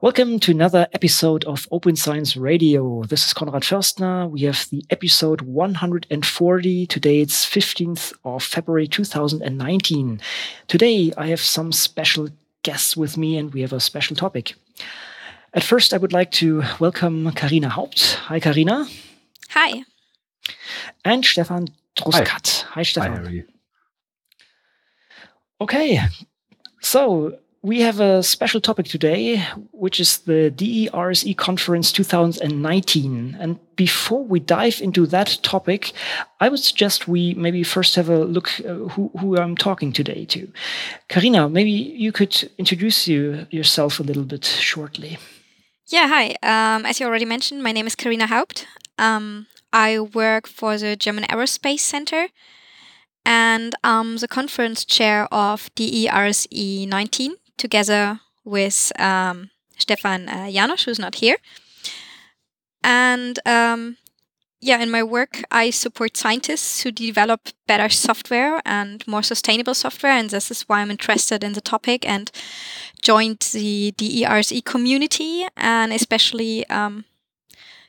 Welcome to another episode of Open Science Radio. This is Konrad Förstner. We have the episode 140. Today it's 15th of February 2019. Today I have some special guests with me and we have a special topic. At first, I would like to welcome Carina Haupt. Hi, Carina. Hi. And Stefan Druskat. Hi, Hi Stefan. Hi, how are you? Okay, so we have a special topic today, which is the DERSE Conference 2019. And before we dive into that topic, I would suggest we maybe first have a look uh, who, who I'm talking today to. Carina, maybe you could introduce you yourself a little bit shortly. Yeah, hi. Um, as you already mentioned, my name is Carina Haupt. Um, I work for the German Aerospace Center and I'm the conference chair of DERSE 19 together with um, Stefan uh, Janosch, who's not here. And um, yeah, in my work, I support scientists who develop better software and more sustainable software. And this is why I'm interested in the topic and joined the DERSE community and especially, um,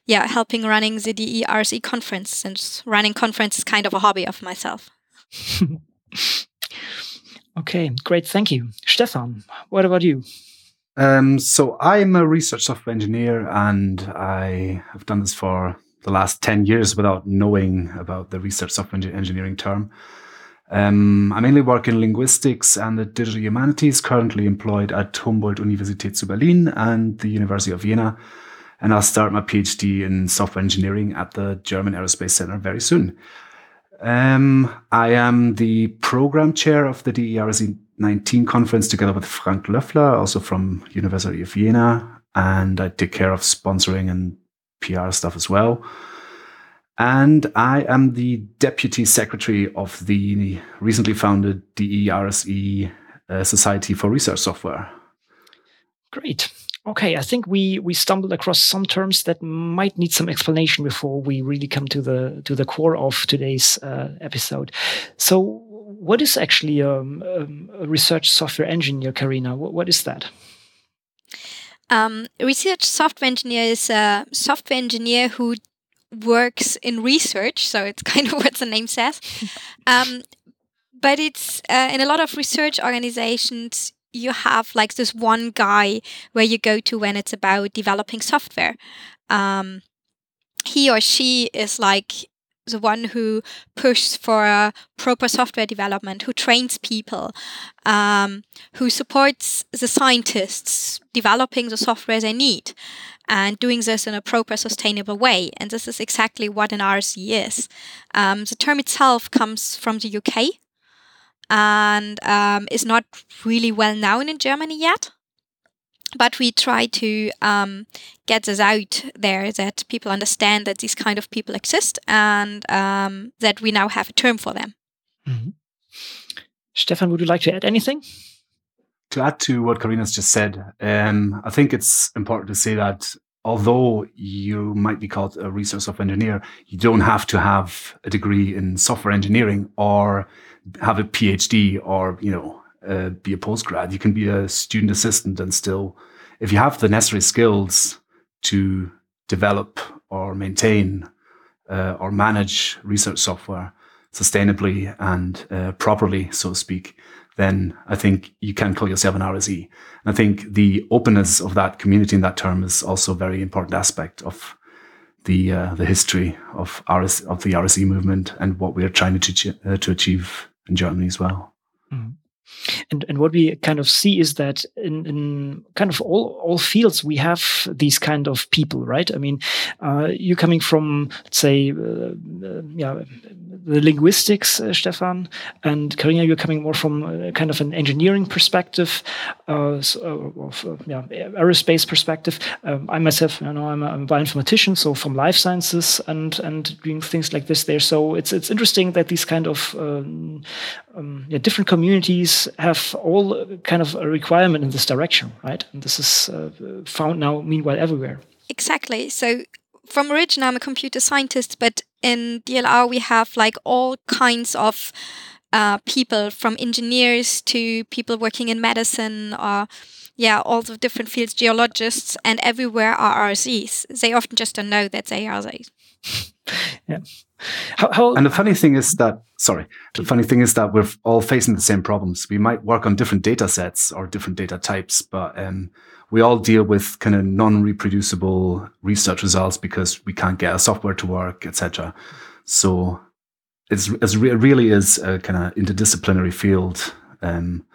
yeah, helping running the DERSE conference since running conference is kind of a hobby of myself. Okay, great. Thank you. Stefan, what about you? Um, so I'm a research software engineer and I have done this for the last 10 years without knowing about the research software engineering term. Um, I mainly work in linguistics and the digital humanities, currently employed at Humboldt Universität zu Berlin and the University of Jena. And I'll start my PhD in software engineering at the German Aerospace Center very soon. Um, I am the program chair of the DERSE 19 conference together with Frank Löffler, also from University of Jena, and I take care of sponsoring and PR stuff as well. And I am the deputy secretary of the recently founded DERSE uh, Society for Research Software. Great. Okay, I think we we stumbled across some terms that might need some explanation before we really come to the to the core of today's uh, episode. So, what is actually um, um, a research software engineer, Carina? what, what is that? Um, research software engineer is a software engineer who works in research, so it's kind of what the name says. Um, but it's uh, in a lot of research organizations you have like this one guy where you go to when it's about developing software. Um, he or she is like the one who pushes for proper software development, who trains people, um, who supports the scientists developing the software they need, and doing this in a proper, sustainable way. And this is exactly what an RSE is. Um, the term itself comes from the UK and um, is not really well known in Germany yet. But we try to um, get this out there that people understand that these kind of people exist and um, that we now have a term for them. Mm-hmm. Stefan, would you like to add anything? To add to what Carina's just said, um, I think it's important to say that although you might be called a research software engineer, you don't have to have a degree in software engineering or have a PhD or you know uh, be a postgrad. You can be a student assistant and still, if you have the necessary skills to develop or maintain uh, or manage research software sustainably and uh, properly, so to speak, then I think you can call yourself an RSE. And I think the openness of that community in that term is also a very important aspect of the uh, the history of RS of the RSE movement and what we are trying to uh, to achieve in Germany as well. Mm. And and what we kind of see is that in, in kind of all all fields we have these kind of people, right? I mean, uh, you coming from say, uh, uh, yeah, the linguistics, uh, Stefan, and Karina, you're coming more from uh, kind of an engineering perspective, uh, so, of, yeah, aerospace perspective. Um, I myself, you know, I'm a, I'm a bioinformatician, so from life sciences and and doing things like this there. So it's it's interesting that these kind of um, um, yeah, different communities have all kind of a requirement in this direction, right? And this is uh, found now, meanwhile, everywhere. Exactly. So, from origin, I'm a computer scientist, but in DLR, we have like all kinds of uh, people from engineers to people working in medicine or yeah, all the different fields, geologists, and everywhere are RSEs. They often just don't know that they are RSEs. yeah. How, how, and the funny thing is that, sorry, the funny thing is that we're all facing the same problems. We might work on different data sets or different data types, but um, we all deal with kind of non-reproducible research results because we can't get our software to work, etc. So it's, it's re- it really is a kind of interdisciplinary field, um,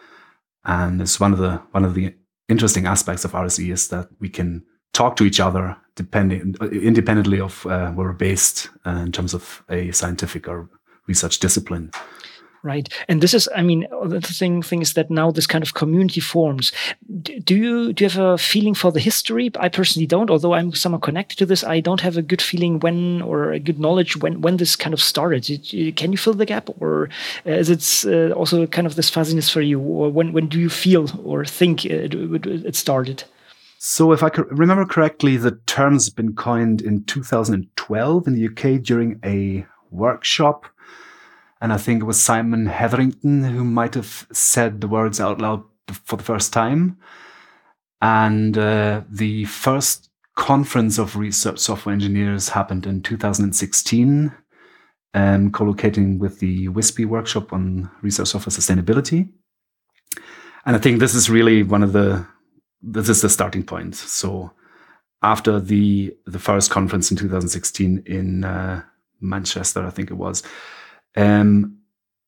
and it's one of the one of the interesting aspects of RSE is that we can talk to each other depending independently of uh, where we're based uh, in terms of a scientific or research discipline right? And this is i mean the thing thing is that now this kind of community forms. Do you do you have a feeling for the history? I personally don't although i'm somehow connected to this. I don't have a good feeling when or a good knowledge when when this kind of started. Can you fill the gap? Or is it uh, also kind of this fuzziness for you? Or when when do you feel or think it, it started? So, if I remember correctly, the term's been coined in 2012 in the UK during a workshop and I think it was Simon Hettrick who might have said the words out loud for the first time. And uh, the first conference of research software engineers happened in 2016, um, co-locating with the WSSSPE workshop on research software sustainability. And I think this is really one of the this is the starting point. So after the the first conference in 2016 in uh, Manchester, I think it was, um,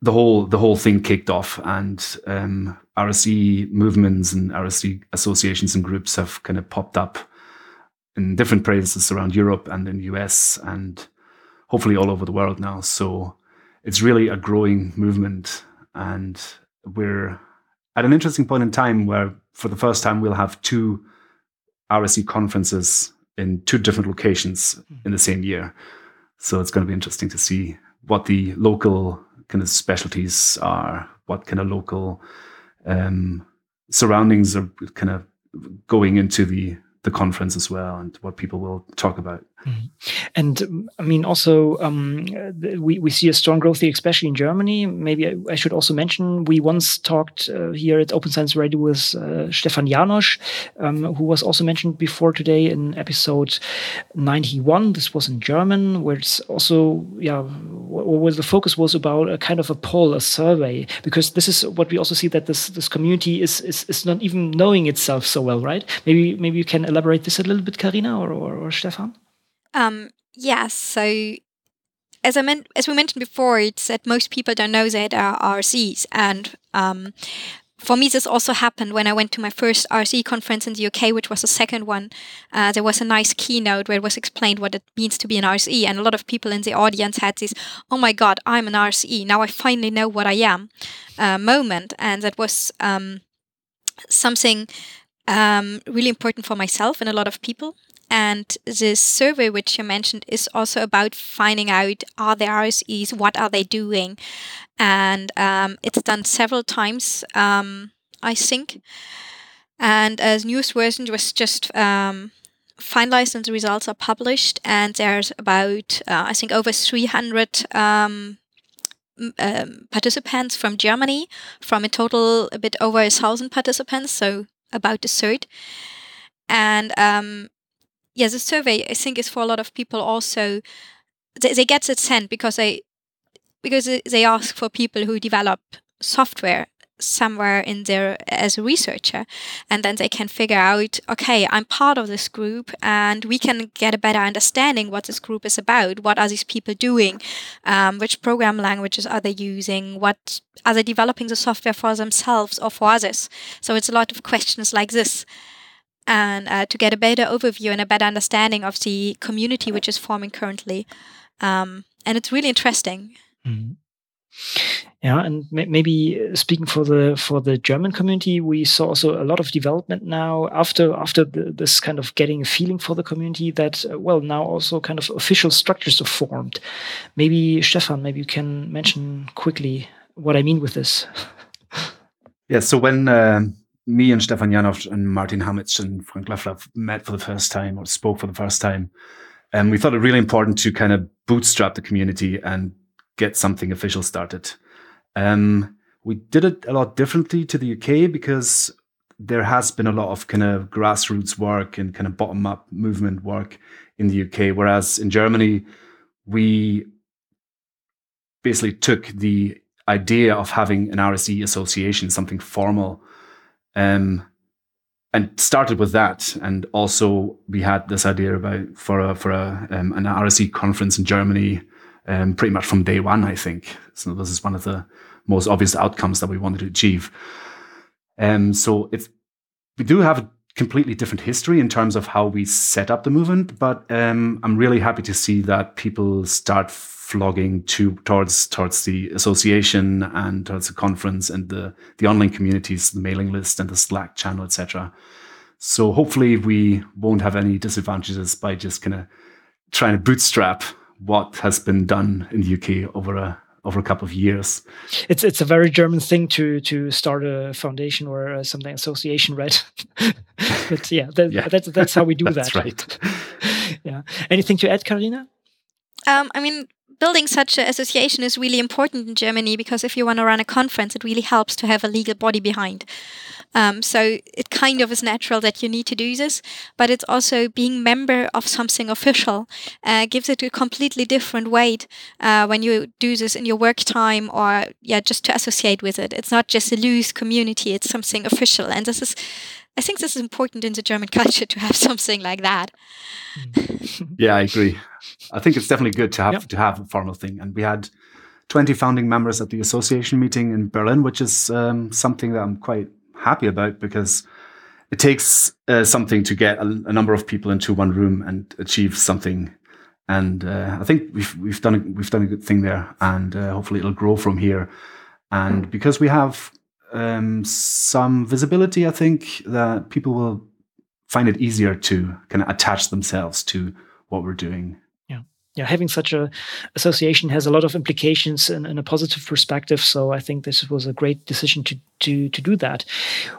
the whole the whole thing kicked off, and um, RSE movements and RSE associations and groups have kind of popped up in different places around Europe and in the US and hopefully all over the world now. So it's really a growing movement, and we're at an interesting point in time where, for the first time, we'll have two RSE conferences in two different locations in the same year. So it's going to be interesting to see what the local kind of specialties are, what kind of local um, surroundings are kind of going into the the conference as well and what people will talk about. Mm-hmm. And I mean, also, um, we, we see a strong growth here, especially in Germany. Maybe I, I should also mention we once talked uh, here at Open Science Radio with uh, Stefan Janosch, um, who was also mentioned before today in episode 91. This was in German, where it's also, yeah, where the focus was about a kind of a poll, a survey, because this is what we also see that this this community is is, is not even knowing itself so well, right? Maybe maybe you can elaborate this a little bit, Carina or, or, or Stefan? Um, yes. So as I meant, as we mentioned before, it's that most people don't know that are RSEs, and um, for me, this also happened when I went to my first RSE conference in the UK, which was the second one. Uh, there was a nice keynote where it was explained what it means to be an RSE, and a lot of people in the audience had this, "Oh my God, I'm an RSE! Now I finally know what I am," uh, moment, and that was um, something um, really important for myself and a lot of people. And this survey, which you mentioned, is also about finding out are there RSEs, what are they doing, and um, it's done several times, um, I think. And as newest version was just um, finalized and the results are published, and there's about uh, I think over 300 um, um, participants from Germany, from a total a bit over a thousand participants, so about a third. And um, yeah, the survey I think is for a lot of people also. They, they get it sent because they because they ask for people who develop software somewhere in there as a researcher and then they can figure out okay i'm part of this group and we can get a better understanding what this group is about what are these people doing um, which program languages are they using what are they developing the software for themselves or for others so it's a lot of questions like this and uh, to get a better overview and a better understanding of the community which is forming currently. Um, and it's really interesting. Mm-hmm. Yeah, and maybe uh, speaking for the for the German community, we saw also a lot of development now after after the, this kind of getting a feeling for the community that uh, well now also kind of official structures are formed. Maybe Stefan, maybe you can mention quickly what I mean with this. yeah, so when um, me and Stefan Janosch and Martin Hammitzsch and Frank Löffler met for the first time or spoke for the first time. And we thought it really important to kind of bootstrap the community and get something official started. Um, we did it a lot differently to the UK because there has been a lot of kind of grassroots work and kind of bottom up movement work in the UK, whereas in Germany, we basically took the idea of having an RSE association, something formal, um, and started with that. And also, we had this idea about for a, for a, um, an RSE conference in Germany, um, pretty much from day one. I think so. This is one of the most obvious outcomes that we wanted to achieve. Um, so it's we do have a completely different history in terms of how we set up the movement, but um, I'm really happy to see that people start flogging to towards towards the association and towards the conference and the the online communities, the mailing list and the Slack channel, etc. So hopefully we won't have any disadvantages by just kind of trying to bootstrap what has been done in the UK over a over a couple of years. It's it's a very German thing to to start a foundation or uh, something association, right? but yeah, that, yeah, that's that's how we do that's that. Right. yeah. Anything to add, Carina? Um, I mean, building such an association is really important in Germany because if you want to run a conference, it really helps to have a legal body behind. Um, so it kind of is natural that you need to do this, but it's also being member of something official uh, gives it a completely different weight uh, when you do this in your work time or yeah, just to associate with it. It's not just a loose community; it's something official, and this is. I think this is important in the German culture to have something like that. yeah, I agree. I think it's definitely good to have yep. to have a formal thing, and we had 20 founding members at the association meeting in Berlin, which is um, something that I'm quite happy about because it takes uh, something to get a, a, number of people into one room and achieve something. And uh, I think we've we've done a, we've done a good thing there, and uh, hopefully it'll grow from here. And because we have um, some visibility, I think that people will find it easier to kind of attach themselves to what we're doing yeah, having such a association has a lot of implications in, in, a positive perspective. So I think this was a great decision to to to do that.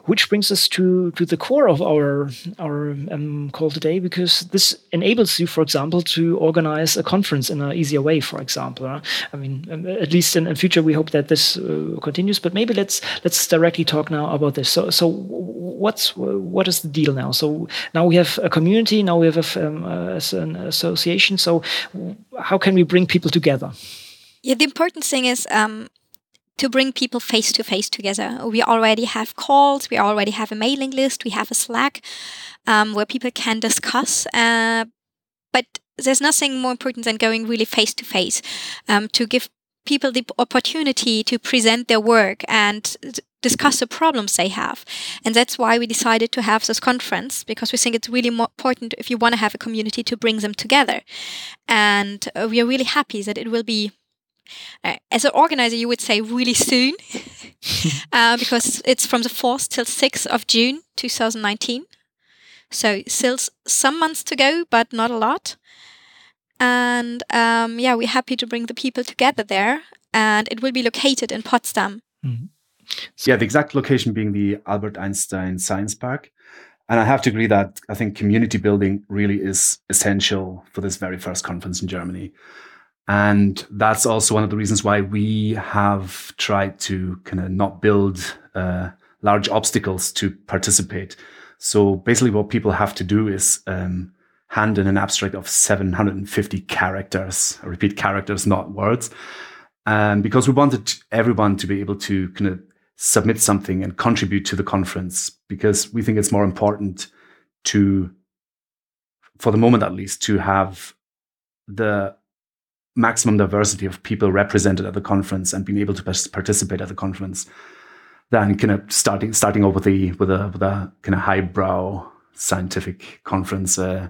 Which brings us to to the core of our our um, call today, because this enables you, for example, to organize a conference in an easier way. For example, I mean, um, at least in, in future, we hope that this uh, continues. But maybe let's let's directly talk now about this. So so what's what is the deal now? So now we have a community. Now we have a, um, an association. So how can we bring people together? Yeah, the important thing is um, to bring people face to face together. We already have calls, we already have a mailing list, we have a Slack um, where people can discuss. Uh, but there's nothing more important than going really face to face to give people the opportunity to present their work and discuss the problems they have. And that's why we decided to have this conference because we think it's really important if you want to have a community to bring them together. And uh, we are really happy that it will be. Uh, as an organizer, you would say really soon, uh, because it's from the 4th till 6th of June 2019. So, still some months to go, but not a lot. And um, yeah, we're happy to bring the people together there. And it will be located in Potsdam. Mm-hmm. So yeah, the exact location being the Albert Einstein Science Park. And I have to agree that I think community building really is essential for this very first conference in Germany. And that's also one of the reasons why we have tried to kind of not build uh, large obstacles to participate. So basically, what people have to do is um, hand in an abstract of 750 characters. I repeat, characters, not words. Um, because we wanted everyone to be able to kind of submit something and contribute to the conference because we think it's more important to, for the moment at least, to have the maximum diversity of people represented at the conference and being able to participate at the conference than kind of starting starting off with a with a with a kind of highbrow scientific conference uh,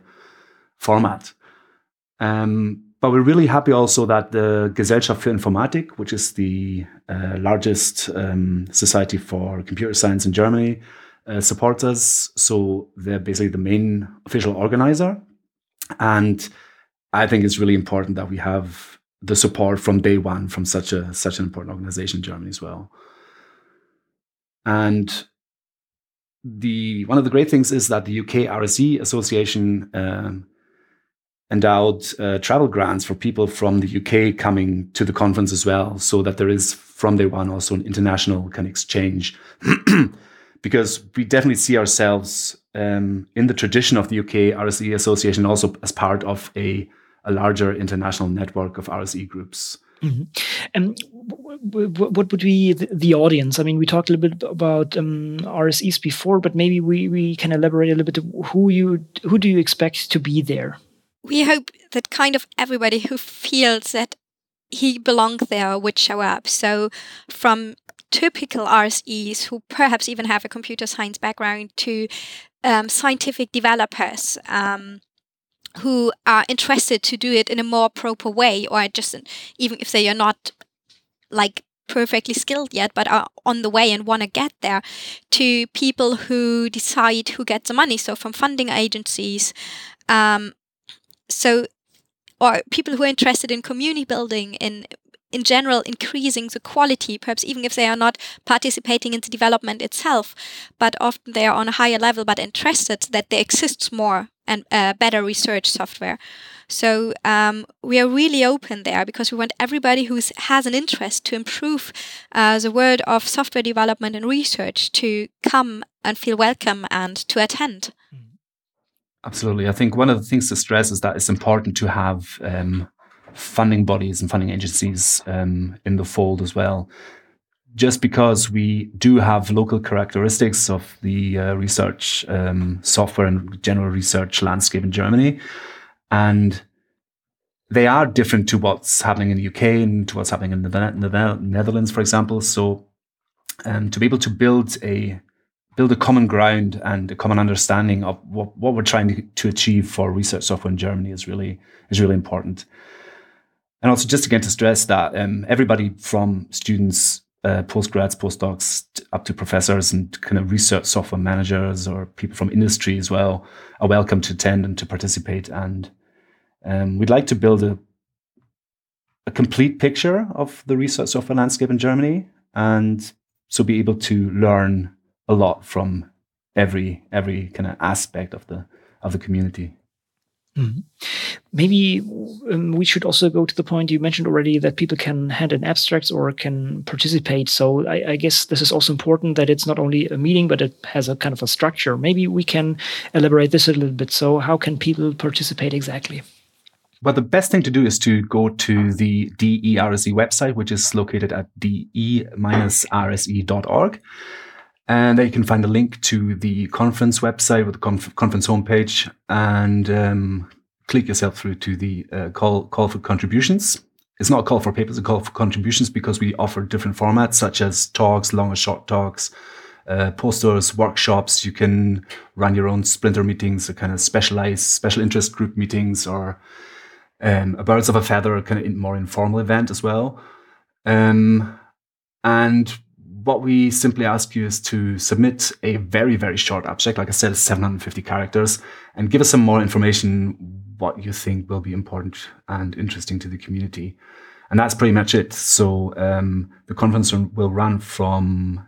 format. Um, but we're really happy also that the Gesellschaft für Informatik, which is the uh, largest um, society for computer science in Germany, uh, supports us. So they're basically the main official organizer. And I think it's really important that we have the support from day one from such a such an important organization in Germany as well. And the one of the great things is that the UK RSE Association um, endowed uh, travel grants for people from the UK coming to the conference as well, so that there is from day one also an international kind of exchange because we definitely see ourselves um, in the tradition of the UK RSE Association, also as part of a, a larger international network of RSE groups. Mm-hmm. And what would be the, audience? I mean, we talked a little bit about um, RSEs before, but maybe we, we can elaborate a little bit. Who you who do you expect to be there? We hope that kind of everybody who feels that he belongs there would show up. So, from typical RSEs who perhaps even have a computer science background to um, scientific developers. Um, who are interested to do it in a more proper way, or just even if they are not like perfectly skilled yet, but are on the way and want to get there, to people who decide who gets the money. So from funding agencies, um, so or people who are interested in community building, in in general increasing the quality, perhaps even if they are not participating in the development itself, but often they are on a higher level, but interested that there exists more and uh, better research software. So um, we are really open there because we want everybody who has an interest to improve uh, the world of software development and research to come and feel welcome and to attend. Absolutely. I think one of the things to stress is that it's important to have um, funding bodies and funding agencies um, in the fold as well. Just because we do have local characteristics of the uh, research um, software and general research landscape in Germany, and they are different to what's happening in the UK and to what's happening in the, the Netherlands, for example. So, um, to be able to build a build a common ground and a common understanding of what, what we're trying to, to achieve for research software in Germany is really is really important. And also, just again to stress that um, everybody from students, uh, postgrads, postdocs, up to professors and kind of research software managers or people from industry as well are welcome to attend and to participate. And um, we'd like to build a a complete picture of the research software landscape in Germany, and so be able to learn a lot from every every kind of aspect of the of the community. Mm-hmm. Maybe um, we should also go to the point you mentioned already that people can hand in abstracts or can participate. So I, I, guess this is also important that it's not only a meeting, but it has a kind of a structure. Maybe we can elaborate this a little bit. So how can people participate exactly? Well, the best thing to do is to go to the DERSE website, which is located at de-rse.org. And there you can find a link to the conference website with the conf- conference homepage and um, click yourself through to the uh, call, call for contributions. It's not a call for papers, a call for contributions because we offer different formats such as talks, long or short talks, uh, posters, workshops. You can run your own splinter meetings, a kind of specialized special interest group meetings, or um, a birds of a feather kind of more informal event as well. Um, and what we simply ask you is to submit a very, very short abstract. Like I said, 750 characters and give us some more information what you think will be important and interesting to the community. And that's pretty much it. So um, the conference will run from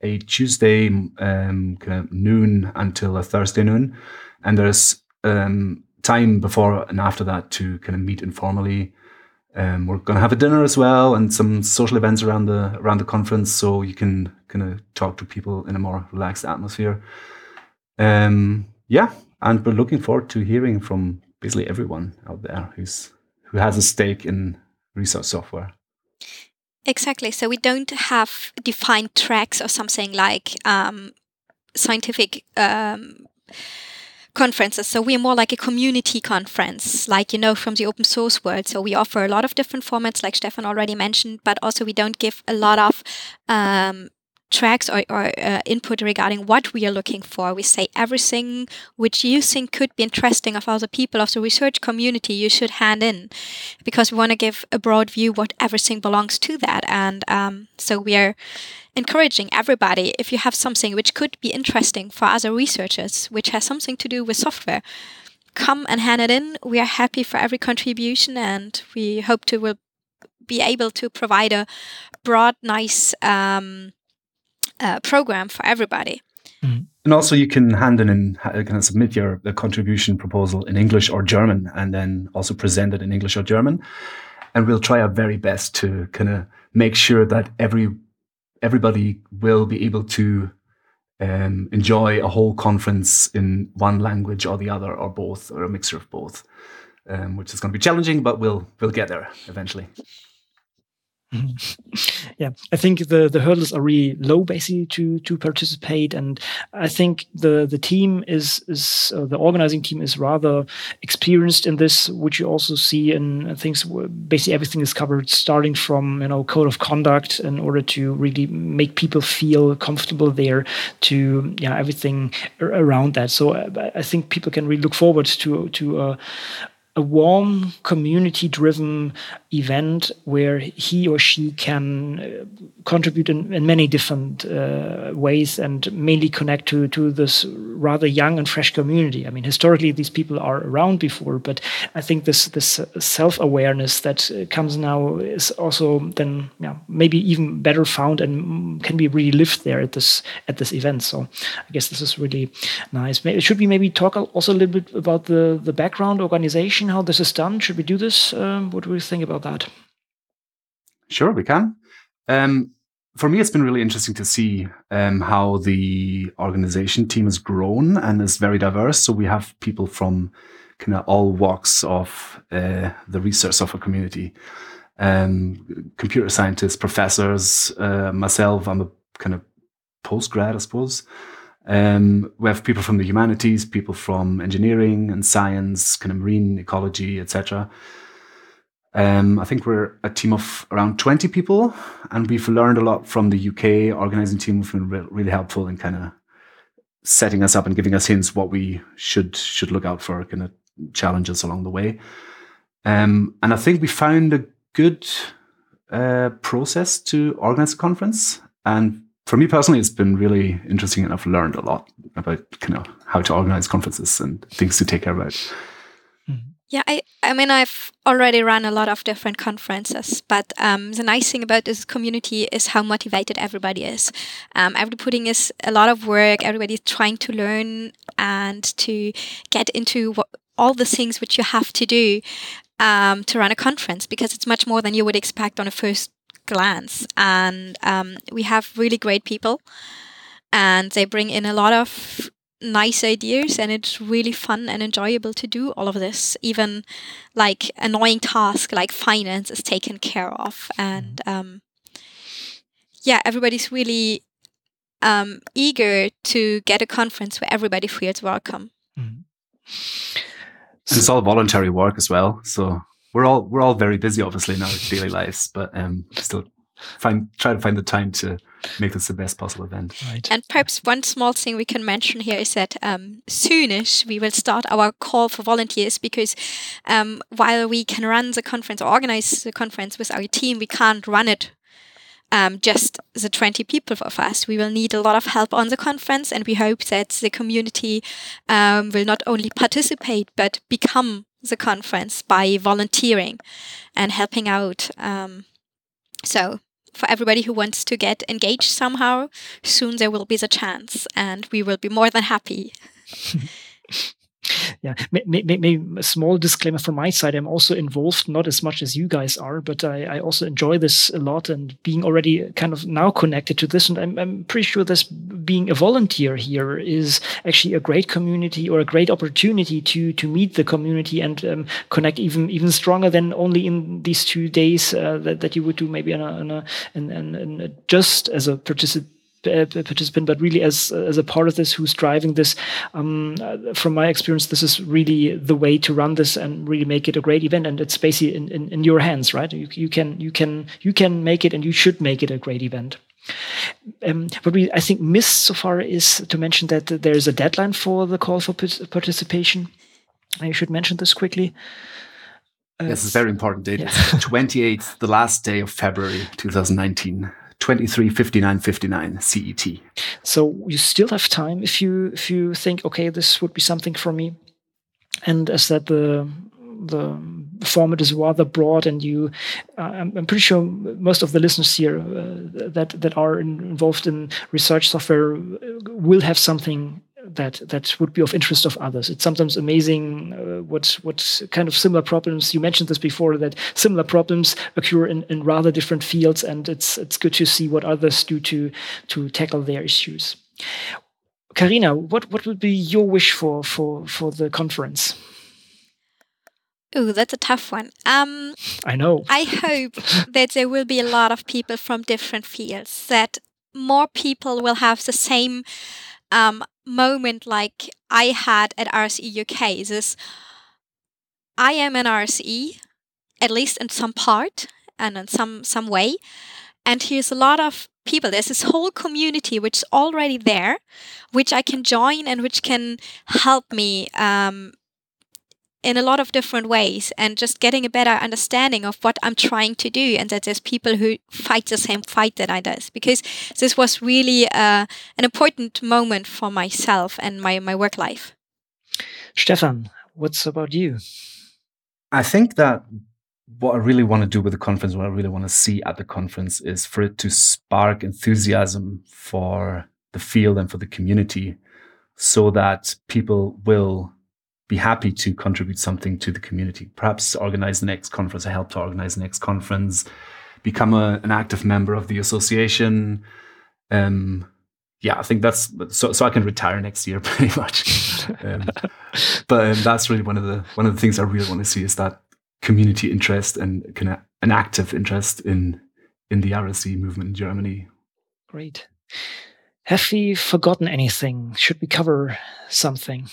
a Tuesday um, kind of noon until a Thursday noon. And there's um, time before and after that to kind of meet informally um, we're going to have a dinner as well and some social events around the around the conference, so you can kind of talk to people in a more relaxed atmosphere. Um, yeah, and we're looking forward to hearing from basically everyone out there who's who has a stake in research software. Exactly. So we don't have defined tracks or something like um, scientific. Um, conferences. So we're more like a community conference, like you know from the open source world. So we offer a lot of different formats, like Stefan already mentioned, but also we don't give a lot of um, tracks or, or uh, input regarding what we are looking for. We say everything which you think could be interesting of other people of the research community you should hand in, because we want to give a broad view what everything belongs to that. And um, so we are encouraging everybody if you have something which could be interesting for other researchers, which has something to do with software. Come and hand it in. We are happy for every contribution, and we hope to will be able to provide a broad, nice um, uh, program for everybody. Mm. And also, you can hand in and kind of submit your contribution proposal in English or German, and then also present it in English or German. And we'll try our very best to kind of make sure that every everybody will be able to um, enjoy a whole conference in one language or the other, or both, or a mixture of both, um, which is going to be challenging, but we'll we'll get there eventually. yeah, I think the the hurdles are really low, basically, to to participate, and I think the the team is is uh, the organizing team is rather experienced in this, which you also see in things. Basically, everything is covered, starting from you know code of conduct in order to really make people feel comfortable there, to yeah everything around that. So I, I think people can really look forward to to. Uh, a warm community driven event where he or she can uh, contribute in, in, many different uh, ways and mainly connect to, to this rather young and fresh community. I mean, historically, these people are around before, but I think this, this self awareness that uh, comes now is also then yeah, maybe even better found and can be really lived there at this, at this event. So I guess this is really nice. Should we maybe talk also a little bit about the, the background organization? how this is done? Should we do this? Um, what do you think about that? Sure, we can. Um, for me, it's been really interesting to see um, how the organization team has grown and is very diverse. So we have people from kind of all walks of uh, the research software community, um, computer scientists, professors, uh, myself. I'm a kind of postgrad, I suppose. Um, we have people from the humanities, people from engineering and science, kind of marine ecology, etc. Um, I think we're a team of around 20 people, and we've learned a lot from the UK organizing team. Have been re- really helpful in kind of setting us up and giving us hints what we should should look out for, kind of challenges along the way. Um, and I think we found a good uh, process to organize a conference, and for me personally, it's been really interesting and I've learned a lot about kind of how to organize conferences and things to take care about. Yeah, I, I mean, I've already run a lot of different conferences, but um, the nice thing about this community is how motivated everybody is. Um, everybody putting is a lot of work. Everybody's trying to learn and to get into what, all the things which you have to do um, to run a conference because it's much more than you would expect on a first glance. And um, we have really great people, and they bring in a lot of nice ideas, and it's really fun and enjoyable to do all of this. Even like annoying tasks like finance is taken care of, and mm-hmm. um, yeah, everybody's really um, eager to get a conference where everybody feels welcome. Mm. it's all voluntary work as well, so we're all we're all very busy, obviously, in our daily lives, but um, still find try to find the time to make this the best possible event. Right. And perhaps one small thing we can mention here is that um, soonish we will start our call for volunteers because um, while we can run the conference or organize the conference with our team, we can't run it um, just the 20 people of us. We will need a lot of help on the conference, and we hope that the community um, will not only participate but become the conference by volunteering and helping out. Um, so, for everybody who wants to get engaged somehow, soon there will be the chance, and we will be more than happy. yeah maybe a small disclaimer from my side i'm also involved not as much as you guys are but I, I, also enjoy this a lot and being already kind of now connected to this. And I'm, I'm pretty sure this being a volunteer here is actually a great community or a great opportunity to to meet the community and um, connect even even stronger than only in these two days uh, that, that you would do maybe in a, in a in, in, in just as a participant uh, participant, but really as as a part of this, who's driving this. Um, uh, from my experience, this is really the way to run this and really make it a great event. And it's basically in, in, in your hands, right? You, you can you can you can make it, and you should make it a great event. Um, what we I think missed so far is to mention that there is a deadline for the call for participation. I should mention this quickly. Uh, yes, it's very important date. Yeah. 28th, the last day of February 2019. 23 59 59 CET. So you still have time if you if you think okay this would be something for me. And as that the the format is rather broad and you uh, I'm, I'm, pretty sure most of the listeners here uh, that that are in, involved in research software will have something that that would be of interest of others. It's sometimes amazing uh, what what kind of similar problems you mentioned this before that similar problems occur in, in rather different fields, and it's it's good to see what others do to to tackle their issues. Carina, what what would be your wish for for for the conference? Oh, that's a tough one. Um, I know. I hope that there will be a lot of people from different fields, that more people will have the same um, moment like I had at RSE UK. This I am an RSE, at least in some part and in some some way, and here's a lot of people. There's this whole community which is already there, which I can join and which can help me um, in a lot of different ways and just getting a better understanding of what I'm trying to do and that there's people who fight the same fight that I does because this was really uh, an important moment for myself and my, my work life. Stefan, what's about you? I think that what I really want to do with the conference, what I really want to see at the conference is for it to spark enthusiasm for the field and for the community so that people will be happy to contribute something to the community. Perhaps organize the next conference, I help to organize the next conference, become a, an active member of the association. Um, yeah, I think that's so. So I can retire next year, pretty much. um, but um, that's really one of the one of the things I really want to see is that community interest and kind of an active interest in in the RSE movement in Germany. Great. Have we forgotten anything? Should we cover something?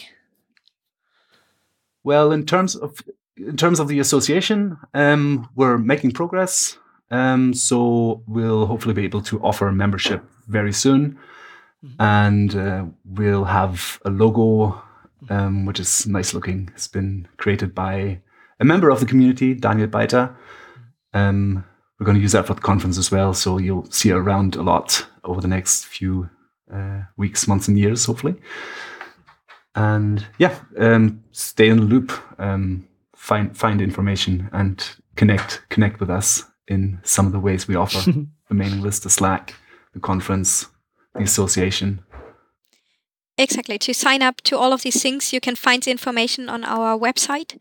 Well, in terms of in terms of the association, um, we're making progress. Um, so we'll hopefully be able to offer membership very soon, mm-hmm. and uh, we'll have a logo, um, which is nice looking. It's been created by a member of the community, Daniel Beiter. Um, we're going to use that for the conference as well, so you'll see it around a lot over the next few uh, weeks, months, and years, hopefully and yeah, um, stay in the loop, um, find find information, and connect connect with us in some of the ways we offer the mailing list, the Slack, the conference, the association. Exactly. To sign up to all of these things, you can find the information on our website.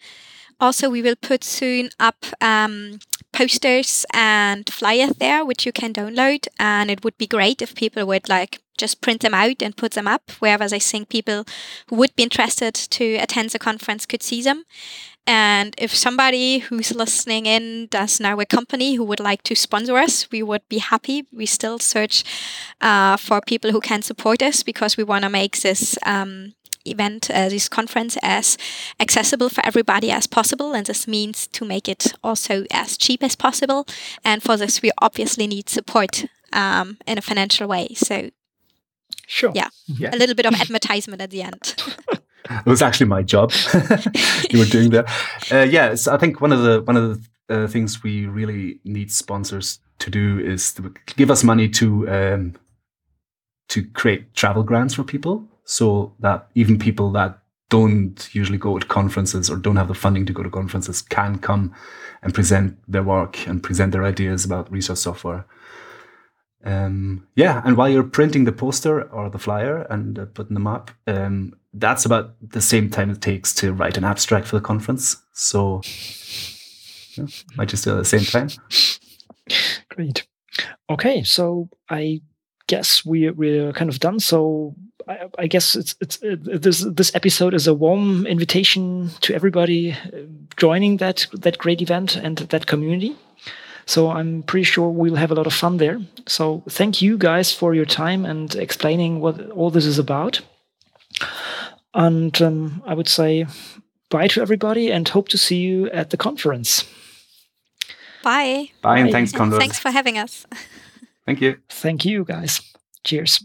Also, we will put soon up um, posters and flyers there, which you can download. And it would be great if people would like just print them out and put them up wherever they think people who would be interested to attend the conference could see them. And if somebody who's listening in does know a company who would like to sponsor us, we would be happy. We still search uh, for people who can support us because we want to make this um, event, uh, this conference, as accessible for everybody as possible. And this means to make it also as cheap as possible. And for this, we obviously need support um, in a financial way. So Sure. Yeah. yeah. A little bit of advertisement at the end. it was actually my job you were doing there. Uh, yeah, so I think one of the one of the uh, things we really need sponsors to do is to give us money to um, to create travel grants for people, so that even people that don't usually go to conferences or don't have the funding to go to conferences can come and present their work and present their ideas about research software. Um, yeah, and while you're printing the poster or the flyer and uh, putting them up, um, that's about the same time it takes to write an abstract for the conference. So, yeah, might just do it at the same time. Great. Okay, so I guess we we're kind of done. So I, I guess it's it's it, this this episode is a warm invitation to everybody uh, joining that that great event and that community. So I'm pretty sure we'll have a lot of fun there. So thank you guys for your time and explaining what all this is about. And um, I would say bye to everybody and hope to see you at the conference. Bye. Bye, bye. and thanks, Konrad. Thanks for having us. Thank you. Thank you, guys. Cheers.